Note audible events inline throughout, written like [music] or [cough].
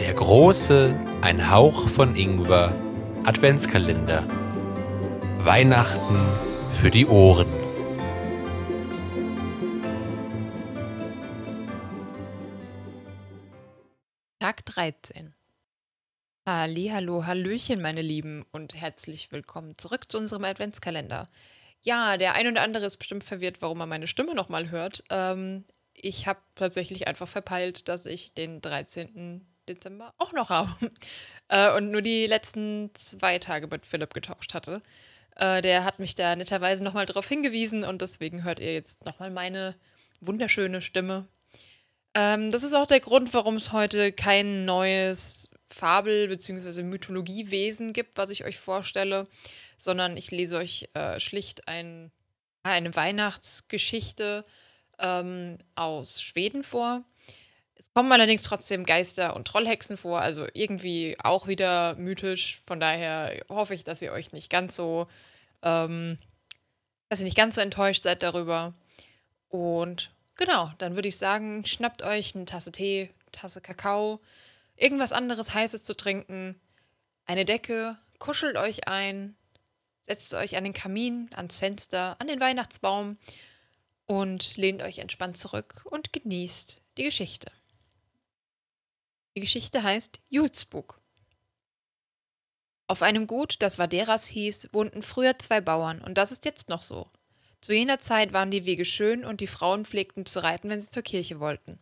Der große Ein Hauch von Ingwer Adventskalender. Weihnachten für die Ohren. Tag 13. Hallo, Hallöchen, meine Lieben, und herzlich willkommen zurück zu unserem Adventskalender. Ja, der ein oder andere ist bestimmt verwirrt, warum er meine Stimme nochmal hört. Ähm, ich habe tatsächlich einfach verpeilt, dass ich den 13. Dezember auch noch habe. [laughs] Äh, und nur die letzten zwei Tage mit Philipp getauscht hatte. Äh, der hat mich da netterweise nochmal darauf hingewiesen und deswegen hört ihr jetzt nochmal meine wunderschöne Stimme. Ähm, das ist auch der Grund, warum es heute kein neues Fabel- bzw. Mythologiewesen gibt, was ich euch vorstelle, sondern ich lese euch äh, schlicht ein, eine Weihnachtsgeschichte ähm, aus Schweden vor. Es kommen allerdings trotzdem Geister und Trollhexen vor, also irgendwie auch wieder mythisch. Von daher hoffe ich, dass ihr euch nicht ganz so, ähm, dass ihr nicht ganz so enttäuscht seid darüber. Und genau, dann würde ich sagen, schnappt euch eine Tasse Tee, Tasse Kakao, irgendwas anderes Heißes zu trinken, eine Decke, kuschelt euch ein, setzt euch an den Kamin, ans Fenster, an den Weihnachtsbaum und lehnt euch entspannt zurück und genießt die Geschichte. Die Geschichte heißt Julsbug. Auf einem Gut, das Vaderas hieß, wohnten früher zwei Bauern und das ist jetzt noch so. Zu jener Zeit waren die Wege schön und die Frauen pflegten zu reiten, wenn sie zur Kirche wollten.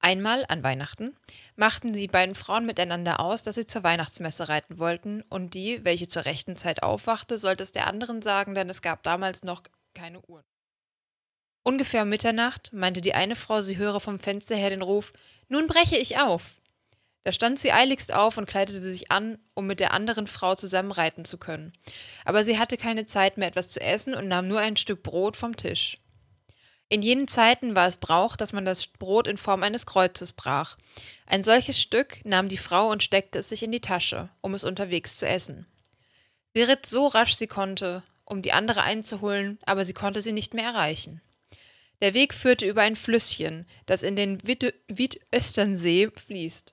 Einmal, an Weihnachten, machten die beiden Frauen miteinander aus, dass sie zur Weihnachtsmesse reiten wollten, und die, welche zur rechten Zeit aufwachte, sollte es der anderen sagen, denn es gab damals noch keine Uhren. Ungefähr um Mitternacht meinte die eine Frau, sie höre vom Fenster her den Ruf Nun breche ich auf. Da stand sie eiligst auf und kleidete sich an, um mit der anderen Frau zusammen reiten zu können. Aber sie hatte keine Zeit mehr, etwas zu essen und nahm nur ein Stück Brot vom Tisch. In jenen Zeiten war es Brauch, dass man das Brot in Form eines Kreuzes brach. Ein solches Stück nahm die Frau und steckte es sich in die Tasche, um es unterwegs zu essen. Sie ritt so rasch sie konnte, um die andere einzuholen, aber sie konnte sie nicht mehr erreichen. Der Weg führte über ein Flüsschen, das in den Wiedösternsee fließt.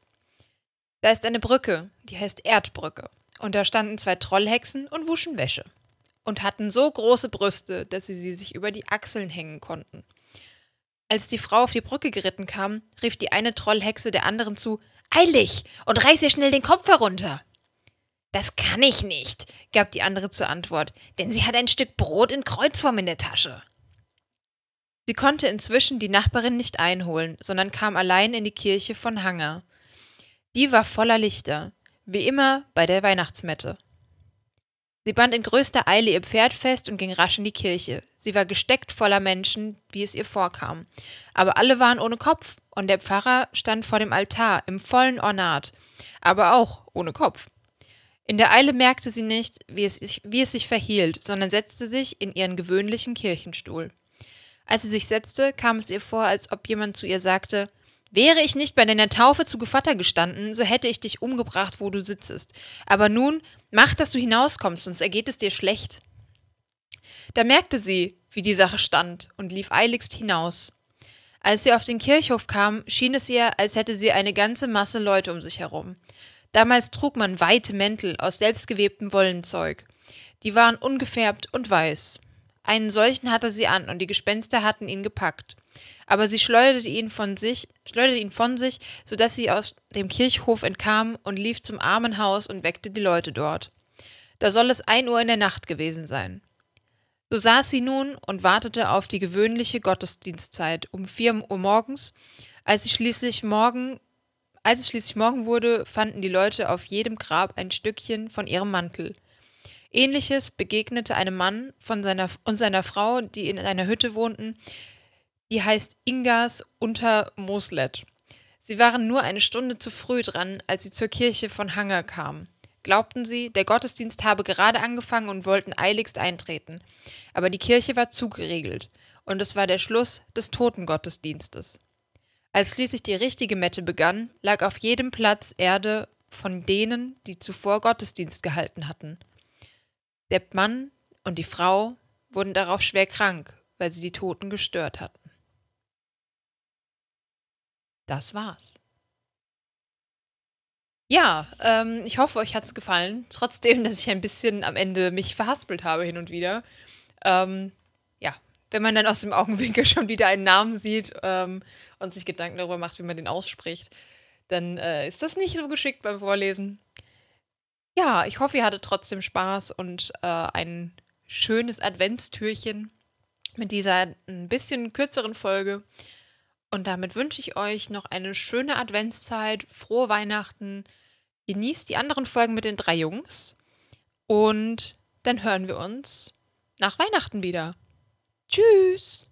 Da ist eine Brücke, die heißt Erdbrücke, und da standen zwei Trollhexen und wuschen Wäsche und hatten so große Brüste, dass sie sie sich über die Achseln hängen konnten. Als die Frau auf die Brücke geritten kam, rief die eine Trollhexe der anderen zu Eilig und reiß ihr schnell den Kopf herunter. Das kann ich nicht, gab die andere zur Antwort, denn sie hat ein Stück Brot in Kreuzform in der Tasche. Sie konnte inzwischen die Nachbarin nicht einholen, sondern kam allein in die Kirche von Hanger. Die war voller Lichter, wie immer bei der Weihnachtsmette. Sie band in größter Eile ihr Pferd fest und ging rasch in die Kirche. Sie war gesteckt voller Menschen, wie es ihr vorkam. Aber alle waren ohne Kopf, und der Pfarrer stand vor dem Altar im vollen Ornat, aber auch ohne Kopf. In der Eile merkte sie nicht, wie es, sich, wie es sich verhielt, sondern setzte sich in ihren gewöhnlichen Kirchenstuhl. Als sie sich setzte, kam es ihr vor, als ob jemand zu ihr sagte Wäre ich nicht bei deiner Taufe zu Gevatter gestanden, so hätte ich dich umgebracht, wo du sitzest. Aber nun mach, dass du hinauskommst, sonst ergeht es dir schlecht. Da merkte sie, wie die Sache stand, und lief eiligst hinaus. Als sie auf den Kirchhof kam, schien es ihr, als hätte sie eine ganze Masse Leute um sich herum. Damals trug man weite Mäntel aus selbstgewebtem Wollenzeug. Die waren ungefärbt und weiß. Einen solchen hatte sie an, und die Gespenster hatten ihn gepackt aber sie schleuderte ihn von sich, schleuderte ihn von sich, so dass sie aus dem Kirchhof entkam und lief zum Armenhaus und weckte die Leute dort. Da soll es ein Uhr in der Nacht gewesen sein. So saß sie nun und wartete auf die gewöhnliche Gottesdienstzeit um vier Uhr morgens. Als sie schließlich morgen, als es schließlich morgen wurde, fanden die Leute auf jedem Grab ein Stückchen von ihrem Mantel. Ähnliches begegnete einem Mann von seiner und seiner Frau, die in einer Hütte wohnten, die heißt Ingas unter Moslet. Sie waren nur eine Stunde zu früh dran, als sie zur Kirche von Hanger kamen. Glaubten sie, der Gottesdienst habe gerade angefangen und wollten eiligst eintreten. Aber die Kirche war zugeriegelt, und es war der Schluss des Totengottesdienstes. Als schließlich die richtige Mette begann, lag auf jedem Platz Erde von denen, die zuvor Gottesdienst gehalten hatten. Der Mann und die Frau wurden darauf schwer krank, weil sie die Toten gestört hatten. Das war's. Ja, ähm, ich hoffe, euch hat's gefallen. [laughs] Trotzdem, dass ich ein bisschen am Ende mich verhaspelt habe hin und wieder. Ähm, ja, wenn man dann aus dem Augenwinkel [laughs] schon wieder einen Namen sieht ähm, und sich Gedanken darüber macht, wie man den ausspricht, dann äh, ist das nicht so geschickt beim Vorlesen. Ich hoffe, ihr hattet trotzdem Spaß und äh, ein schönes Adventstürchen mit dieser ein bisschen kürzeren Folge. Und damit wünsche ich euch noch eine schöne Adventszeit, frohe Weihnachten. Genießt die anderen Folgen mit den drei Jungs. Und dann hören wir uns nach Weihnachten wieder. Tschüss.